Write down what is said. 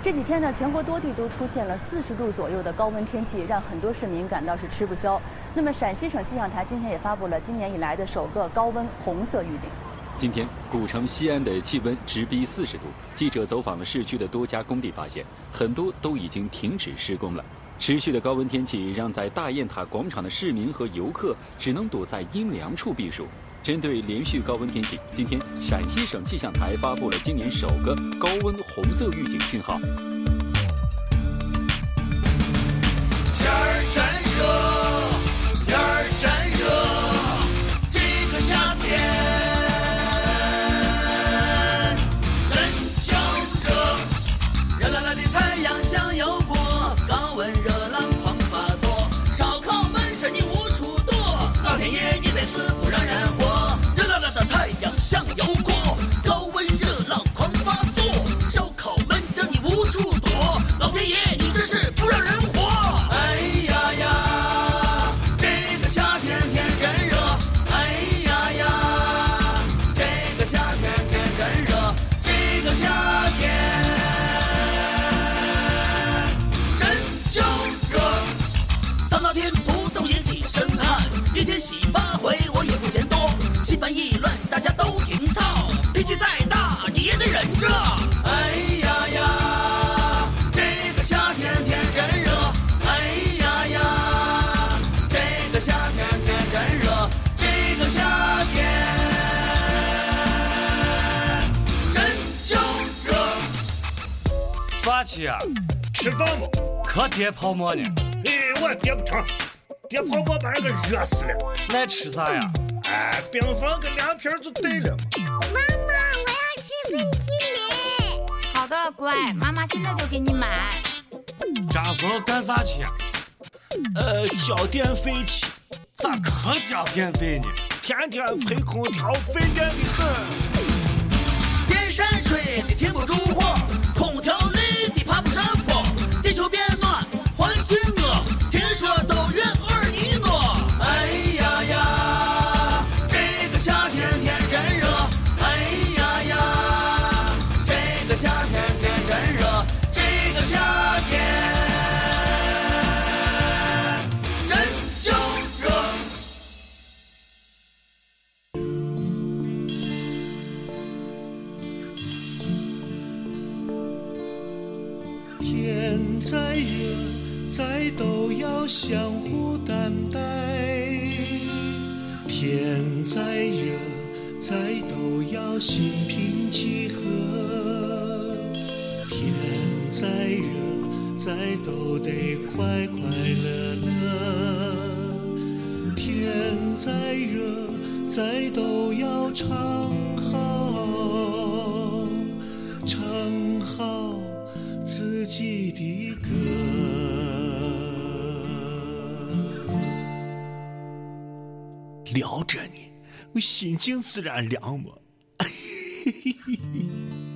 这几天呢，全国多地都出现了四十度左右的高温天气，让很多市民感到是吃不消。那么，陕西省气象台今天也发布了今年以来的首个高温红色预警。今天，古城西安的气温直逼四十度。记者走访了市区的多家工地，发现很多都已经停止施工了。持续的高温天气让在大雁塔广场的市民和游客只能躲在阴凉处避暑。针对连续高温天气，今天陕西省气象台发布了今年首个高温红色预警信号。天不动也起身汗，一天洗八回我也不嫌多。心烦意乱大家都挺操，脾气再大你也得忍着。哎呀呀，这个夏天天真热，哎呀呀，这个夏天天真热，这个夏天真叫热。抓起啊！吃饭不？可叠泡沫呢？哎，我叠不成，叠泡馍把人给热死了。那吃啥呀？哎，冰粉跟凉皮儿就对了嘛。妈妈，我要吃冰淇淋。好的，乖，妈妈现在就给你买。这时候干啥去呀？呃，交电费去，咋可交电费呢？天天吹空调，费电的很。电扇吹的再热，再都要相互担待；天再热，再都要心平气和；天再热，再都得快快乐乐；天再热，再都要唱好，唱好。己的歌。聊着你，我心情自然凉嘛。嘿嘿嘿嘿。